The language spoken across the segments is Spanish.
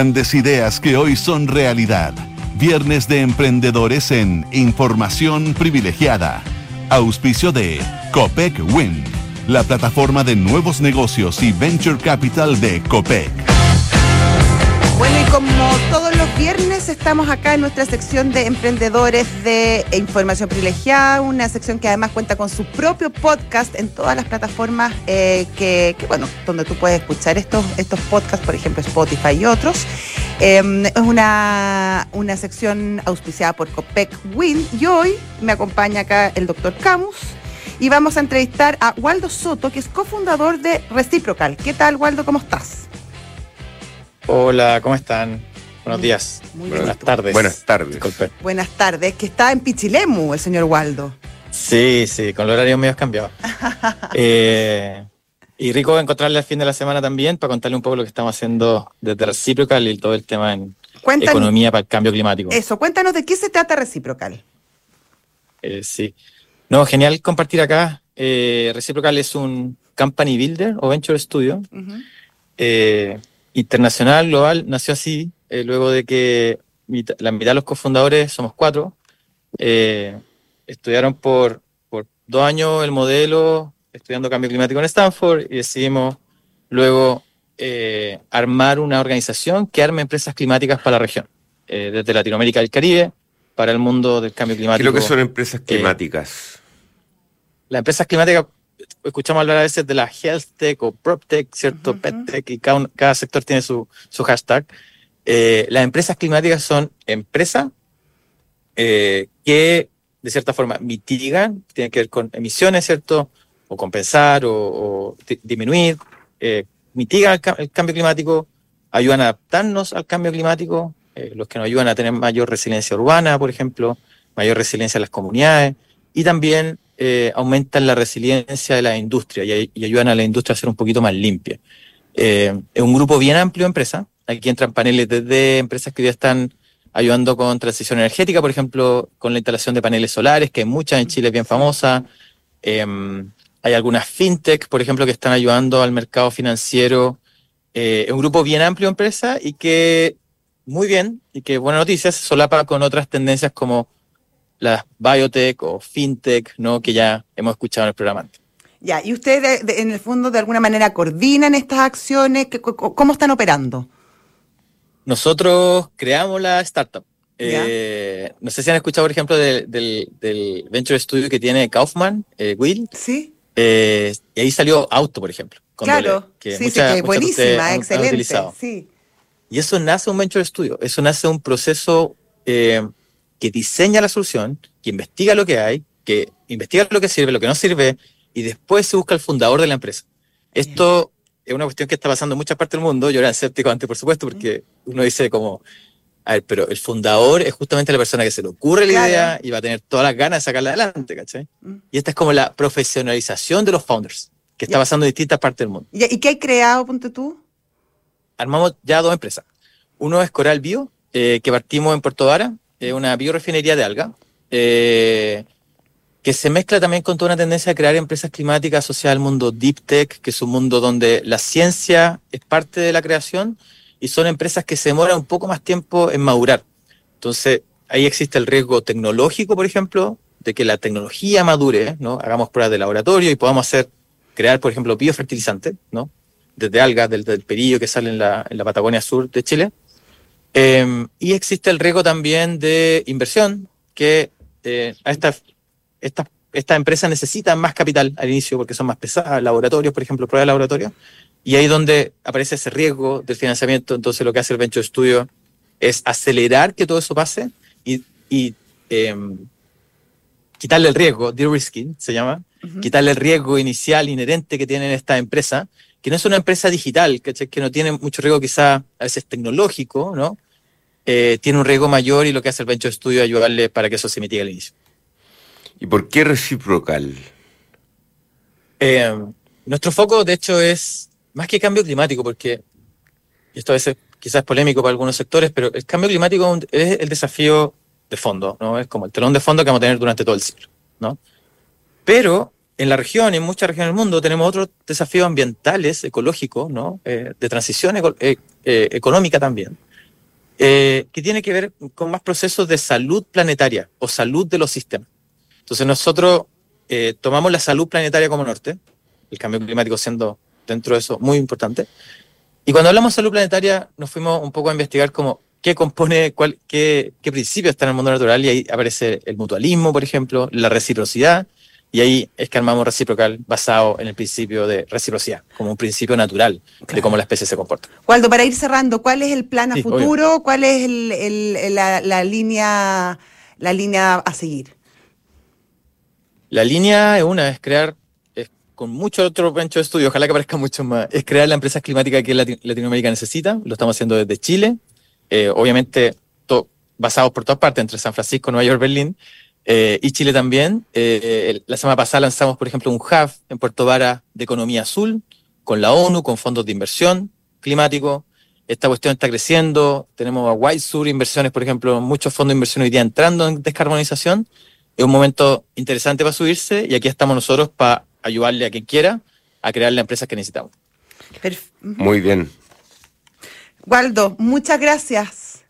Grandes ideas que hoy son realidad. Viernes de Emprendedores en Información Privilegiada. Auspicio de Copec Wind, la plataforma de nuevos negocios y venture capital de Copec. Bueno, y como todos los viernes estamos acá en nuestra sección de emprendedores de información privilegiada, una sección que además cuenta con su propio podcast en todas las plataformas eh, que, bueno, donde tú puedes escuchar estos, estos podcasts, por ejemplo Spotify y otros. Em, es una, una sección auspiciada por Copec Win y hoy me acompaña acá el doctor Camus y vamos a entrevistar a Waldo Soto, que es cofundador de Reciprocal. ¿Qué tal, Waldo? ¿Cómo estás? Hola, ¿cómo están? Buenos días. Buenas tardes. Buenas tardes. Buenas tardes, que está en Pichilemu el señor Waldo. Sí, sí, con los horarios medio cambiado. eh, y rico encontrarle al fin de la semana también para contarle un poco lo que estamos haciendo desde Reciprocal y todo el tema en economía para el cambio climático. Eso, cuéntanos de qué se trata Reciprocal. Eh, sí. No, genial compartir acá. Eh, Reciprocal es un company builder o venture studio internacional, global, nació así, eh, luego de que la mitad de los cofundadores, somos cuatro, eh, estudiaron por, por dos años el modelo, estudiando cambio climático en Stanford, y decidimos luego eh, armar una organización que arme empresas climáticas para la región, desde Latinoamérica y el Caribe, para el mundo del cambio climático. ¿Qué es lo que son empresas climáticas? las empresas climáticas escuchamos hablar a veces de la health tech o prop tech, ¿cierto? Pet tech, y cada, sector tiene su, su hashtag. Eh, las empresas climáticas son empresas eh, que de cierta forma mitigan, tienen que ver con emisiones, ¿cierto? O compensar o, disminuir, eh, mitigan el, cambio climático, ayudan a adaptarnos al cambio climático, los que nos ayudan a tener mayor resiliencia urbana, por ejemplo, mayor resiliencia en las comunidades, y también eh, aumentan la resiliencia de la industria y, ayudan a la industria a ser un poquito más limpia. Eh, es un grupo bien amplio de empresas. Aquí entran paneles desde empresas que ya están ayudando con transición energética, por ejemplo, con la instalación de paneles solares, que hay muchas en Chile bien famosas. Em, hay algunas fintech, por ejemplo, que están ayudando al mercado financiero. Eh, es un grupo bien amplio de empresas y que muy bien, y que buena noticia, se solapa con otras tendencias como las biotech o fintech, ¿no? Que ya hemos escuchado en el programa antes. Ya, y ustedes en el fondo de alguna manera coordinan estas acciones, ¿cómo están operando? Nosotros creamos la startup. Eh, no sé si han escuchado, por ejemplo, del, venture studio que tiene Kaufman, eh, Will. Sí. Eh, y ahí salió Auto, por ejemplo. claro, que sí, sí, que buenísima, excelente. sí. Y eso nace un venture studio, eso nace un proceso que diseña la solución, que investiga lo que hay, que investiga lo que sirve, lo que no sirve, y después se busca el fundador de la empresa. Esto es una cuestión que está pasando en muchas partes del mundo. Yo era escéptico antes, por supuesto, porque uno dice como, a ver, pero el fundador es justamente la persona que se le ocurre la idea y va a tener todas las ganas de sacarla adelante, ¿cachai? Mm. Y esta es como la profesionalización de los founders, que está pasando en distintas partes del mundo. ¿Y qué hay creado, ponte tú? Armamos ya dos empresas. Uno es Coral Bio, eh, que partimos en Puerto Vara, una biorefinería de alga, eh, que se mezcla también con toda una tendencia a crear empresas climáticas asociadas al mundo deep tech, que es un mundo donde la ciencia es parte de la creación y son empresas que se demoran un poco más tiempo en madurar. Entonces, ahí existe el riesgo tecnológico, por ejemplo, de que la tecnología madure, ¿no? Hagamos pruebas de laboratorio y podamos hacer, crear, por ejemplo, biofertilizantes, ¿no? Desde algas, del, del perillo que sale en la Patagonia Sur de Chile, Em, y existe el riesgo también de inversión, que eh, estas esta, esta empresas necesitan más capital al inicio porque son más pesadas, laboratorios, por ejemplo, pruebas de laboratorio, y ahí donde aparece ese riesgo del financiamiento, entonces lo que hace el Venture Studio es acelerar que todo eso pase y, y em, quitarle el riesgo, de-risking se llama, quitarle el riesgo inicial inherente que tienen esta empresa que no es una empresa digital, que no tiene mucho riesgo quizá a veces tecnológico, ¿no? Eh, tiene un riesgo mayor y lo que hace el Venture Studio es ayudarle para que eso se mitigue al inicio. ¿Y por qué reciprocal? Eh, nuestro foco, de hecho, es más que cambio climático, porque esto a veces quizás es polémico para algunos sectores, pero el cambio climático es el desafío de fondo, ¿no? Es como el telón de fondo que vamos a tener durante todo el siglo, ¿no? Pero en la región y en muchas regiones del mundo tenemos otros desafíos ambientales, ecológicos, ¿no? Eh, de transición eh, eh, económica también. eh, que tiene que ver con más procesos de salud planetaria o salud de los sistemas. Entonces nosotros eh, tomamos la salud planetaria como norte, el cambio climático siendo dentro de eso muy importante. Y cuando hablamos de salud planetaria, nos fuimos un poco a investigar como qué compone, cuál, qué, qué principios están en el mundo natural, y ahí aparece el mutualismo, por ejemplo, la reciprocidad, y ahí es que armamos reciprocal basado en el principio de reciprocidad, como un principio natural de cómo la especie se comporta. Waldo, para ir cerrando, ¿cuál es el plan a Sí, futuro? ¿Cuál es el- el- la, la línea, la línea a seguir? La línea es una, es crear, es con mucho otro pencho de estudio, ojalá que aparezca mucho más, es crear la empresa climática que Lati- Latinoamérica necesita, lo estamos haciendo desde Chile, eh, obviamente basados por todas partes, entre San Francisco, Nueva York, Berlín, eh, y Chile también. Eh, la semana pasada lanzamos, por ejemplo, un hub en Puerto Vara de economía azul, con la ONU, con fondos de inversión climático. Esta cuestión está creciendo, tenemos a White Sur Inversiones, por ejemplo, muchos fondos de inversión hoy día entrando en descarbonización es un momento interesante para subirse y aquí estamos nosotros para ayudarle a quien quiera a crear las empresas que necesitamos. Perf- Muy bien. Waldo, muchas gracias.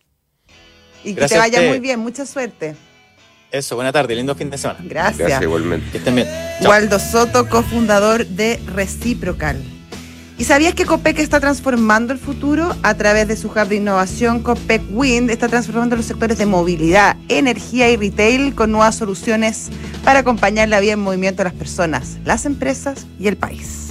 Y que te vaya muy bien, mucha suerte. Eso, buena tarde, lindo fin de semana. Gracias. Gracias igualmente. Que estén bien. Chao. Waldo Soto, cofundador de Reciprocal. ¿Y sabías que COPEC está transformando el futuro? A través de su hub de innovación, COPEC Wind está transformando los sectores de movilidad, energía y retail con nuevas soluciones para acompañar la vida en movimiento de las personas, las empresas y el país.